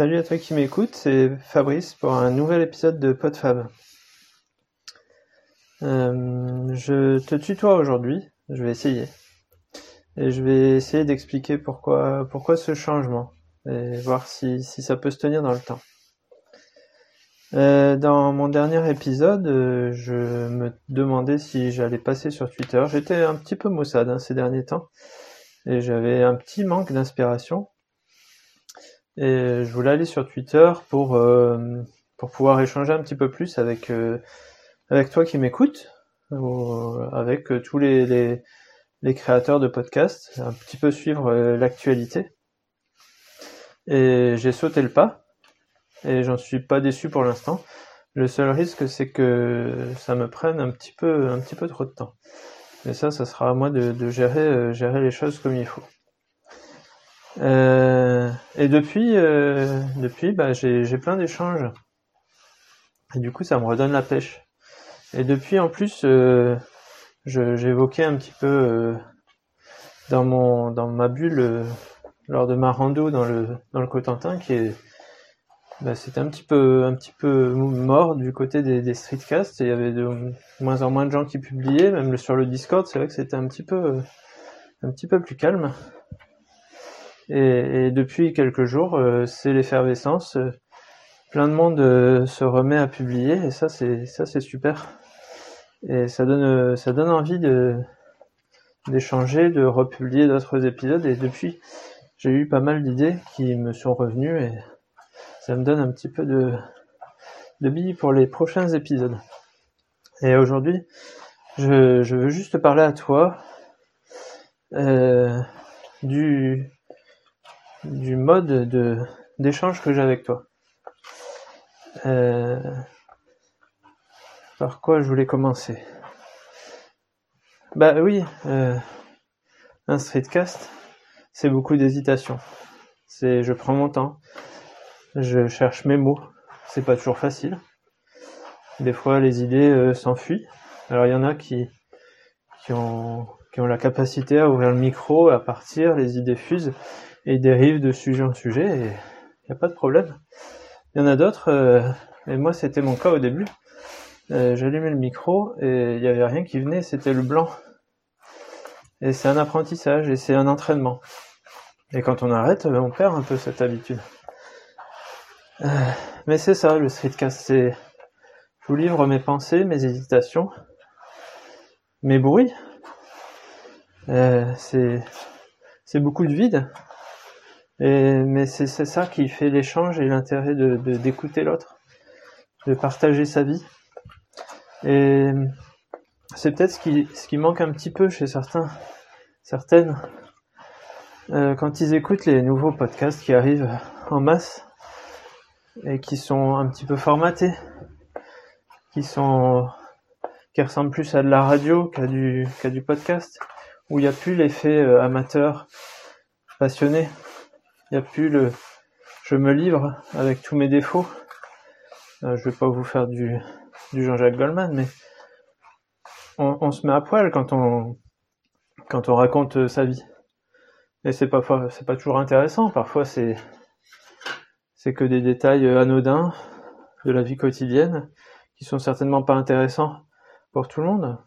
Salut à toi qui m'écoute, c'est Fabrice pour un nouvel épisode de PodFab. Euh, je te tutoie aujourd'hui, je vais essayer. Et je vais essayer d'expliquer pourquoi, pourquoi ce changement et voir si, ça peut se tenir dans le temps. Euh, dans mon dernier épisode, euh, je me demandais si j'allais passer sur Twitter. J'étais un petit peu maussade hein, ces derniers temps et j'avais un petit manque d'inspiration. Et je voulais aller sur Twitter pour euh, pour pouvoir échanger un petit peu plus avec avec toi qui m'écoutes, avec tous les, les, les créateurs de podcasts, un petit peu suivre l'actualité. Et j'ai sauté le pas et j'en suis pas déçu pour l'instant. Le seul risque, c'est que ça me prenne un petit peu, un petit peu trop de temps. Mais ça, ça sera à moi de, gérer, euh, gérer les choses comme il faut. Euh, et depuis, euh, depuis, bah, j'ai plein d'échanges. Et du coup, ça me redonne la pêche. Et depuis, en plus, j'évoquais un petit peu dans mon, dans ma bulle lors de ma rando dans le, dans le Cotentin, qui est bah, c'était un petit peu un petit peu mort du côté des, streetcasts. Il y avait de moins en moins de gens qui publiaient, même sur le Discord. C'est vrai que c'était un petit peu un petit peu plus calme. Et, depuis quelques jours, euh, c'est l'effervescence. Plein de monde euh, se remet à publier et ça c'est ça c'est super. Et ça donne ça donne envie de d'échanger, de republier d'autres épisodes. Et depuis, j'ai eu pas mal d'idées qui me sont revenues et ça me donne un petit peu de, de billes pour les prochains épisodes. Et aujourd'hui, je, je, veux juste parler à toi euh, du, du mode de d'échange que j'ai avec toi. Euh, par quoi je voulais commencer? Bah oui, euh, un streetcast, c'est beaucoup d'hésitation. C'est je prends mon temps, je cherche mes mots. C'est pas toujours facile. Des fois, les idées euh, s'enfuient. Alors, il y en a qui, qui, ont, qui ont la capacité à ouvrir le micro, à partir, les idées fusent et dérivent de sujet en sujet et il n'y a pas de problème. Il y en a d'autres, euh, et moi, c'était mon cas au début. Euh, J'allumais le micro et il n'y avait rien qui venait, c'était le blanc. Et c'est un apprentissage et c'est un entraînement. Et quand on arrête, on perd un peu cette habitude. Euh, mais c'est ça, le streetcast, c'est... Je vous livre mes pensées, mes hésitations, mes bruits. Euh, c'est... C'est beaucoup de vide. Et, mais c'est, ça qui fait l'échange et l'intérêt de, d'écouter l'autre, de partager sa vie. Et c'est peut-être ce qui, ce qui manque un petit peu chez certains, certaines, euh, quand ils écoutent les nouveaux podcasts qui arrivent en masse et qui sont un petit peu formatés, qui sont qui ressemblent plus à de la radio qu'à du qu'à du podcast, où il n'y a plus l'effet euh, amateur passionné, il n'y a plus le je me livre avec tous mes défauts. Euh, je vais pas vous faire du Jean-Jacques Goldman, mais on, se met à poil quand on quand on raconte euh, sa vie. Et c'est pas c'est pas toujours intéressant. Parfois c'est c'est que des détails euh, anodins de la vie quotidienne qui sont certainement pas intéressants pour tout le monde.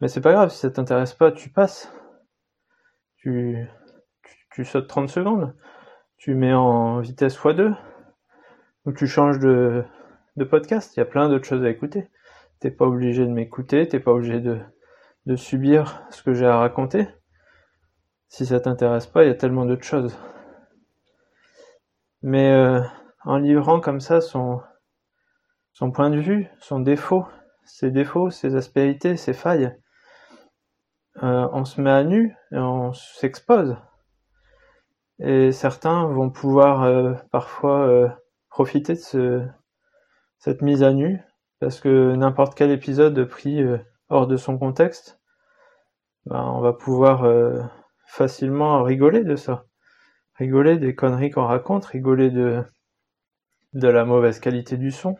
Mais c'est pas grave, si ça t'intéresse pas, tu passes. Tu, tu, sautes 30 secondes. Tu mets en vitesse x2. Ou tu changes de, podcast. Il y a plein d'autres choses à écouter. T'es pas obligé de m'écouter, t'es pas obligé de, subir ce que j'ai à raconter. Si ça t'intéresse pas, il y a tellement d'autres choses. Mais euh, en livrant comme ça son, son point de vue, son défaut, ses défauts, ses aspérités, ses failles, euh, on se met à nu et on s'expose. Et certains vont pouvoir euh, parfois profiter de ce, cette mise à nu, parce que n'importe quel épisode pris hors de son contexte, ben, on va pouvoir facilement rigoler de ça rigoler des conneries qu'on raconte, rigoler de, de la mauvaise qualité du son,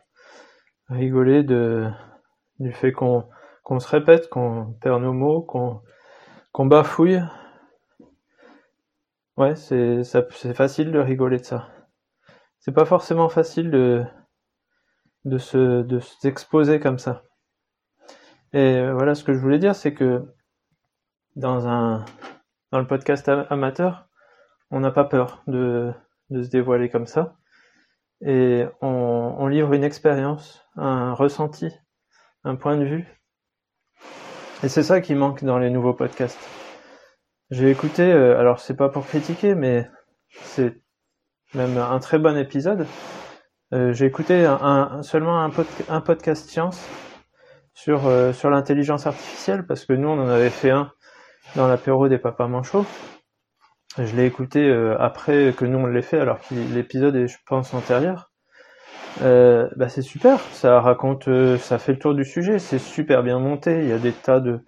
rigoler de, du fait qu'on se répète, qu'on perd nos mots, qu'on bafouille. Ouais, c'est c'est facile de rigoler de ça. c'est pas forcément facile de, de se, de s'exposer comme ça. Et voilà, ce que je voulais dire, c'est que dans un, dans le podcast amateur, on n'a pas peur de, de se dévoiler comme ça. Et on, on livre une expérience, un ressenti, un point de vue. Et c'est ça qui manque dans les nouveaux podcasts. J'ai écouté, euh, alors c'est pas pour critiquer, mais c'est même un très bon épisode. Euh, j'ai écouté un, seulement un, un, podcast science sur, euh, sur l'intelligence artificielle parce que nous on en avait fait un dans l'apéro des papas manchots. Je l'ai écouté euh, après que nous on l'ait fait alors que l'épisode est je pense antérieur. bah c'est super, ça raconte, ça fait le tour du sujet, c'est super bien monté, il y a des tas de,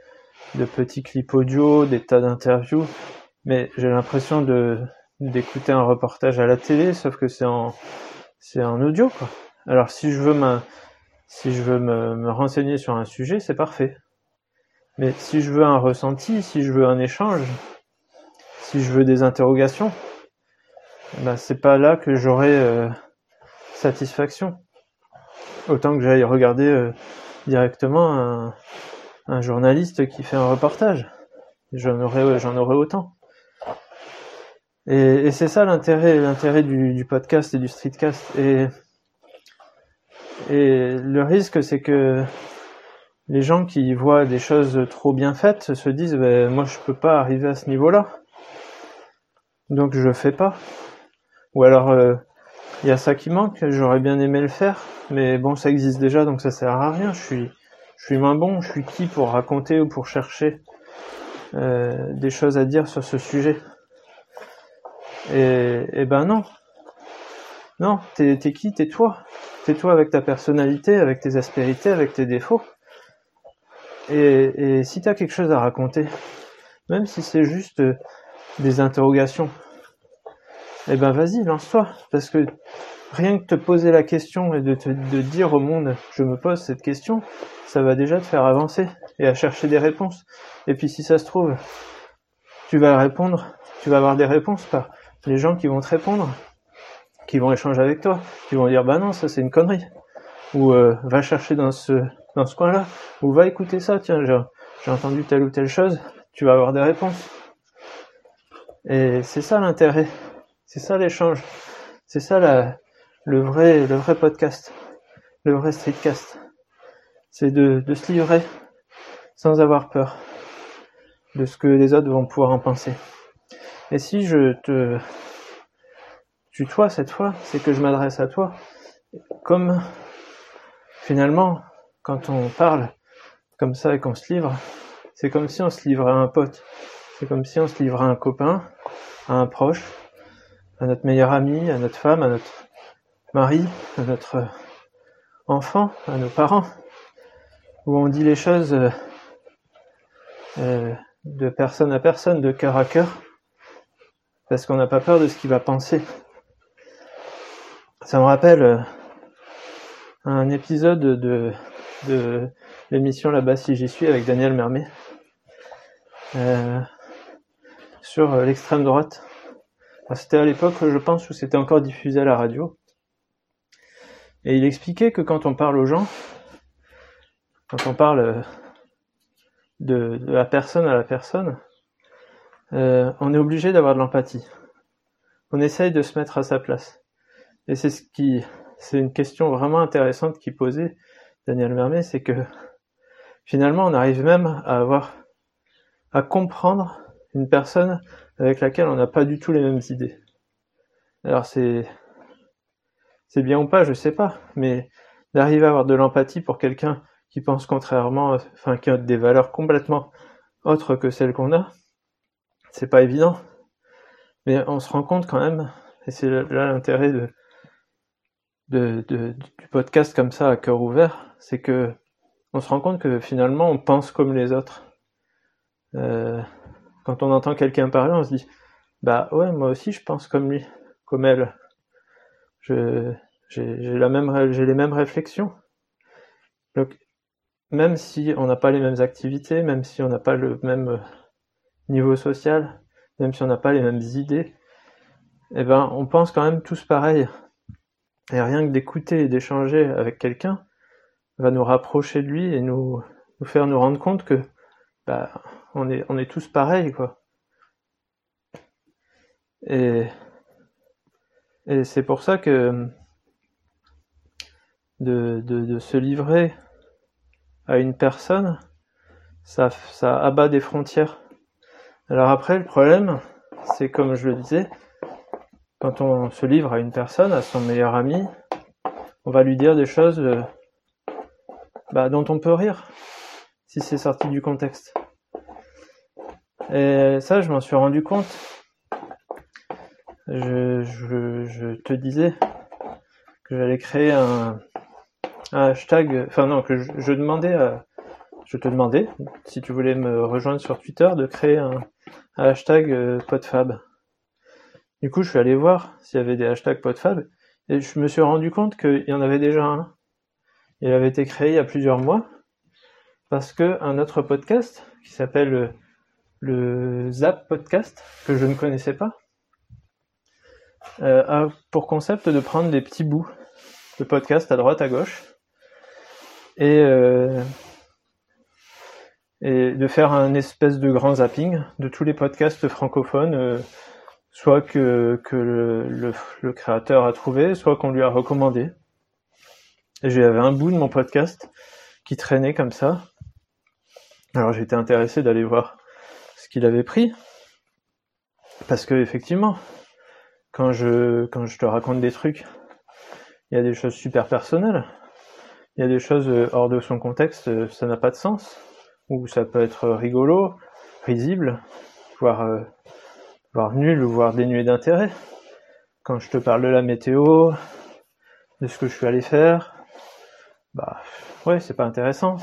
de petits clips audio, des tas d'interviews, mais j'ai l'impression de d'écouter un reportage à la télé, sauf que c'est en audio quoi. Alors si je veux me renseigner sur un sujet, c'est parfait. Mais si je veux un ressenti, si je veux un échange, si je veux des interrogations, bah c'est pas là que j'aurai euh, satisfaction. Autant que j'aille regarder euh, directement un, journaliste qui fait un reportage. J'en aurais j'en aurais autant. Et, c'est ça l'intérêt, l'intérêt du, podcast et du streetcast. Et, le risque, c'est que les gens qui voient des choses trop bien faites se disent ben, moi je peux pas arriver à ce niveau-là, donc je fais pas. Ou alors il euh, y a ça qui manque, j'aurais bien aimé le faire, mais bon ça existe déjà donc ça sert à rien. Je suis je suis moins bon, je suis qui pour raconter ou pour chercher euh, des choses à dire sur ce sujet? Et, et ben non. Non, t'es qui? T'es toi. T'es toi avec ta personnalité, avec tes aspérités, avec tes défauts. Et, et si t'as quelque chose à raconter, même si c'est juste euh, des interrogations, eh ben vas-y, lance-toi. Parce que rien que te poser la question et de te de dire au monde je me pose cette question, ça va déjà te faire avancer et à chercher des réponses. Et puis si ça se trouve, tu vas répondre, tu vas avoir des réponses par les gens qui vont te répondre, qui vont échanger avec toi, qui vont dire bah non ça c'est une connerie, ou euh, va chercher dans ce dans ce coin-là, ou va écouter ça, tiens j'ai entendu telle ou telle chose, tu vas avoir des réponses. Et c'est ça l'intérêt, c'est ça l'échange, c'est ça la, le vrai le vrai podcast, le vrai streetcast, c'est de, se livrer sans avoir peur de ce que les autres vont pouvoir en penser. Et si je te tutoie cette fois, c'est que je m'adresse à toi. Comme finalement, quand on parle comme ça et qu'on se livre, c'est comme si on se livrait à un pote. C'est comme si on se livrait à un copain, à un proche, à notre meilleur ami, à notre femme, à notre mari, à notre enfant, à nos parents, où on dit les choses euh, euh de personne à personne, de cœur à cœur, parce qu'on n'a pas peur de ce qu'il va penser. Ça me rappelle euh, un épisode de, l'émission Là-bas si j'y suis avec Daniel Mermet sur l'extrême droite. C'était à l'époque, je pense, où c'était encore diffusé à la radio. Et il expliquait que quand on parle aux gens, quand on parle de, de la personne à la personne, euh, on est obligé d'avoir de l'empathie. On essaye de se mettre à sa place. Et c'est ce qui, c'est une question vraiment intéressante qui posait Daniel Mermet, c'est que finalement on arrive même à avoir, à comprendre une personne avec laquelle on n'a pas du tout les mêmes idées. Alors c'est, c'est bien ou pas, je sais pas, mais d'arriver à avoir de l'empathie pour quelqu'un qui pense contrairement, enfin qui a des valeurs complètement autres que celles qu'on a, c'est pas évident. Mais on se rend compte quand même, et c'est là l'intérêt de, de, du podcast comme ça à cœur ouvert, c'est que on se rend compte que finalement on pense comme les autres. Euh, quand on entend quelqu'un parler, on se dit bah ouais moi aussi je pense comme lui, comme elle. J'ai même les mêmes réflexions. Donc même si on n'a pas les mêmes activités, même si on n'a pas le même niveau social, même si on n'a pas les mêmes idées, eh ben, on pense quand même tous pareil. Et rien que d'écouter et d'échanger avec quelqu'un va nous rapprocher de lui et nous, nous faire nous rendre compte que bah, on est, on est tous pareils, quoi. Et, et c'est pour ça que de, de, se livrer à une personne, ça, ça abat des frontières. Alors après, le problème, c'est comme je le disais, quand on se livre à une personne, à son meilleur ami, on va lui dire des choses euh, bah, dont on peut rire si c'est sorti du contexte. Et ça, je m'en suis rendu compte. Je, je, te disais que j'allais créer un, hashtag, enfin non, que je, demandais à, je te demandais, si tu voulais me rejoindre sur Twitter, de créer un, hashtag euh, PodFab. Du coup, je suis allé voir s'il y avait des hashtags PodFab et je me suis rendu compte qu'il y en avait déjà un. Il avait été créé il y a plusieurs mois parce que un autre podcast qui s'appelle le Zap Podcast que je ne connaissais pas euh, a pour concept de prendre des petits bouts de podcast à droite à gauche et euh, de faire un espèce de grand zapping de tous les podcasts francophones, euh, soit que, que le, le, créateur a trouvé, soit qu'on lui a recommandé. Et j'avais un bout de mon podcast qui traînait comme ça. Alors j'étais intéressé d'aller voir ce qu'il avait pris. Parce que effectivement, quand je, quand je te raconte des trucs, il y a des choses super personnelles. Il y a des choses euh, hors de son contexte, euh, ça n'a pas de sens ou ça peut être rigolo, risible, voire, euh, voire nul, voire dénué d'intérêt. Quand je te parle de la météo, de ce que je suis allé faire, bah ouais, c'est pas intéressant.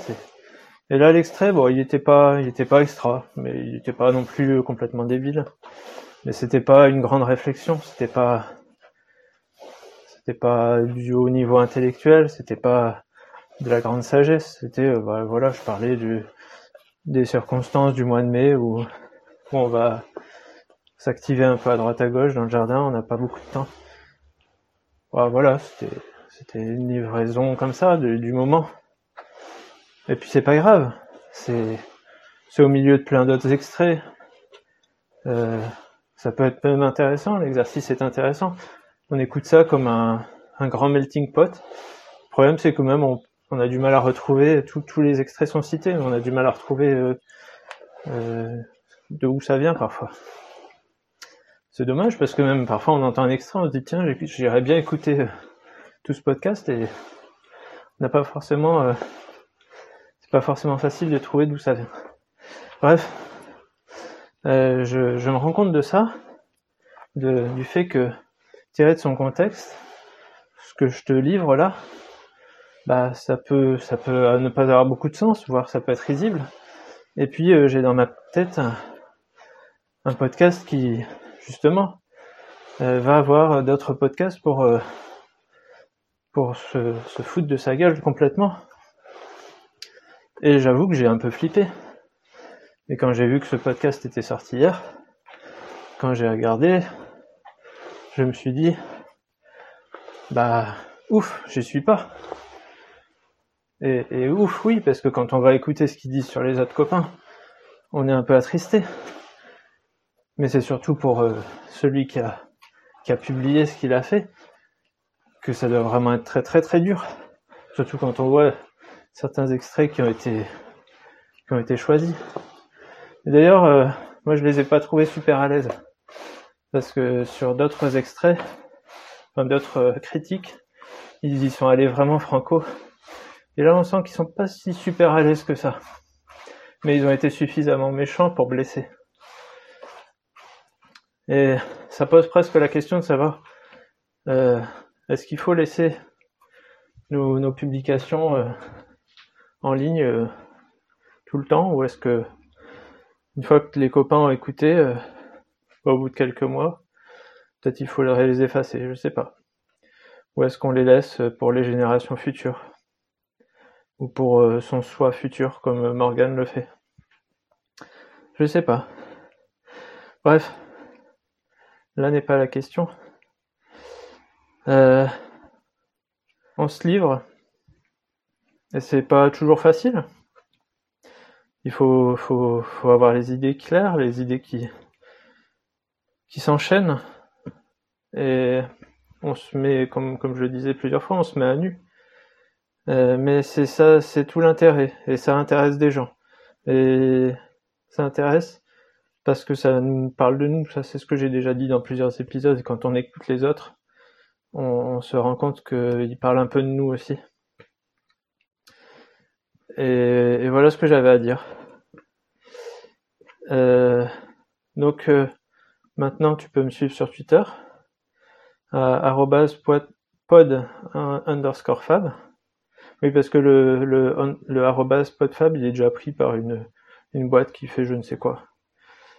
Et là, l'extrait, bon, il était pas, il était pas extra, mais il était pas non plus complètement débile. Mais c'était pas une grande réflexion, c'était pas, c'était pas du haut niveau intellectuel, c'était pas de la grande sagesse, c'était, euh, bah, voilà, je parlais du, des circonstances du mois de mai où, on va s'activer un peu à droite à gauche dans le jardin, on n'a pas beaucoup de temps. voilà, c'était, c'était une livraison comme ça du moment. Et puis c'est pas grave, c'est, c'est au milieu de plein d'autres extraits. Euh, ça peut être même intéressant, l'exercice est intéressant. On écoute ça comme un, grand melting pot. Le problème c'est que même on, on a du mal à retrouver, tous les extraits sont cités, mais on a du mal à retrouver euh, euh, de où ça vient parfois. C'est dommage parce que même parfois on entend un extrait, on se dit tiens, j'irais bien écouter euh, tout ce podcast et on n'a pas forcément, c'est pas forcément facile de trouver d'où ça vient. Bref, je, je, me rends compte de ça, du fait que tiré de son contexte, ce que je te livre là, bah ça peut ça peut ne pas avoir beaucoup de sens, voire ça peut être risible. Et puis euh, j'ai dans ma tête un, podcast qui justement euh, va avoir d'autres podcasts pour euh, pour se, se, foutre de sa gueule complètement. Et j'avoue que j'ai un peu flippé. Et quand j'ai vu que ce podcast était sorti hier, quand j'ai regardé, je me suis dit, bah ouf, j'y suis pas. Et, ouf, oui, parce que quand on va écouter ce qu'ils disent sur les autres copains, on est un peu attristé. Mais c'est surtout pour euh, celui qui a, qui a publié ce qu'il a fait que ça doit vraiment être très très très dur. Surtout quand on voit certains extraits qui ont été qui ont été choisis. D'ailleurs, euh, moi je les ai pas trouvés super à l'aise parce que sur d'autres extraits, enfin d'autres euh, critiques, ils y sont allés vraiment franco. Et là, on sent qu'ils sont pas si super à l'aise que ça. Mais ils ont été suffisamment méchants pour blesser. Et ça pose presque la question de savoir euh, est-ce qu'il faut laisser nos, publications euh, en ligne euh, tout le temps ou est-ce que une fois que les copains ont écouté, au bout de quelques mois, peut-être il faut les effacer, je sais pas. Ou est-ce qu'on les laisse pour les générations futures? Ou pour euh, son soi futur comme Morgan le fait? Je sais pas. Bref, là n'est pas la question. Euh, on se livre. Et c'est pas toujours facile. Il faut, faut, faut avoir les idées claires, les idées qui, qui s'enchaînent. Et on se met, comme, comme je le disais plusieurs fois, on se met à nu. Euh, mais c'est ça, c'est tout l'intérêt. Et ça intéresse des gens. Et ça intéresse parce que ça nous parle de nous. Ça, c'est ce que j'ai déjà dit dans plusieurs épisodes. Quand on écoute les autres, on, se rend compte qu'ils parlent un peu de nous aussi. Et, voilà ce que j'avais à dire. Euh, donc euh, maintenant tu peux me suivre sur Twitter pod underscore fab. Oui parce que le le, le podfab il est déjà pris par une, une boîte qui fait je ne sais quoi.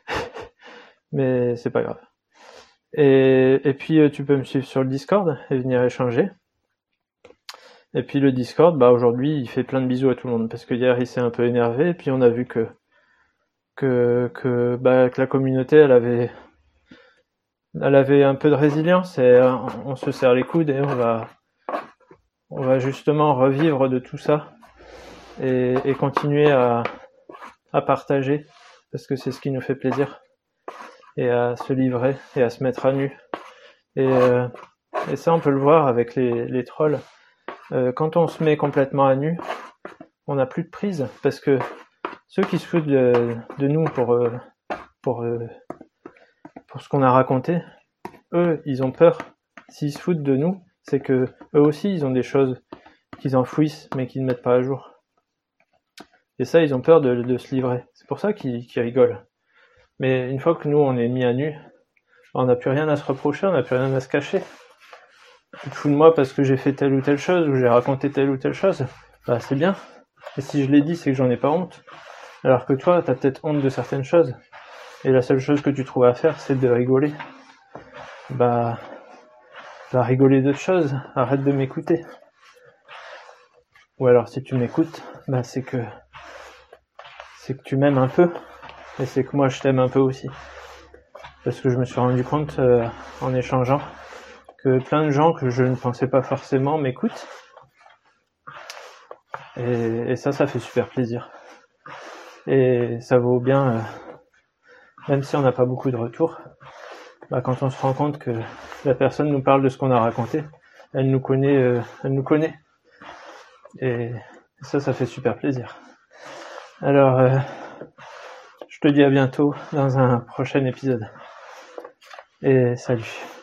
Mais c'est pas grave. Et, et puis euh, tu peux me suivre sur le Discord et venir échanger. Et puis le Discord, bah aujourd'hui il fait plein de bisous à tout le monde parce que hier il s'est un peu énervé et puis on a vu que que que, bah, que la communauté elle avait elle avait un peu de résilience et euh, on se serre les coudes et on va on va justement revivre de tout ça et, et continuer à, à partager parce que c'est ce qui nous fait plaisir et à se livrer et à se mettre à nu. Et, euh, et ça, on peut le voir avec les, les trolls. Euh, quand on se met complètement à nu, on n'a plus de prise parce que ceux qui se foutent de, nous pour euh, pour euh, pour ce qu'on a raconté, eux, ils ont peur. S'ils se foutent de nous, c'est que eux aussi, ils ont des choses qu'ils enfouissent mais qu'ils ne mettent pas à jour. Et ça, ils ont peur de, de se livrer. C'est pour ça qu'ils rigolent. Mais une fois que nous, on est mis à nu, on n'a plus rien à se reprocher, on n'a plus rien à se cacher. Tu te fous de moi parce que j'ai fait telle ou telle chose, ou j'ai raconté telle ou telle chose, bah c'est bien. Et si je l'ai dit, c'est que j'en ai pas honte. Alors que toi, t'as peut-être honte de certaines choses. Et la seule chose que tu trouves à faire, c'est de rigoler. Bah, bah rigoler d'autres choses. Arrête de m'écouter. Ou alors si tu m'écoutes, bah c'est que c'est que tu m'aimes un peu. Et c'est que moi je t'aime un peu aussi. Parce que je me suis rendu compte euh, en échangeant que plein de gens que je ne pensais pas forcément m'écoutent. Et, ça, ça fait super plaisir. Et ça vaut bien, euh, même si on n'a pas beaucoup de retours, bah, quand on se rend compte que la personne nous parle de ce qu'on a raconté, elle nous connaît, euh, elle nous connaît. Et ça, ça fait super plaisir. Alors, je te dis à bientôt dans un prochain épisode. Et salut.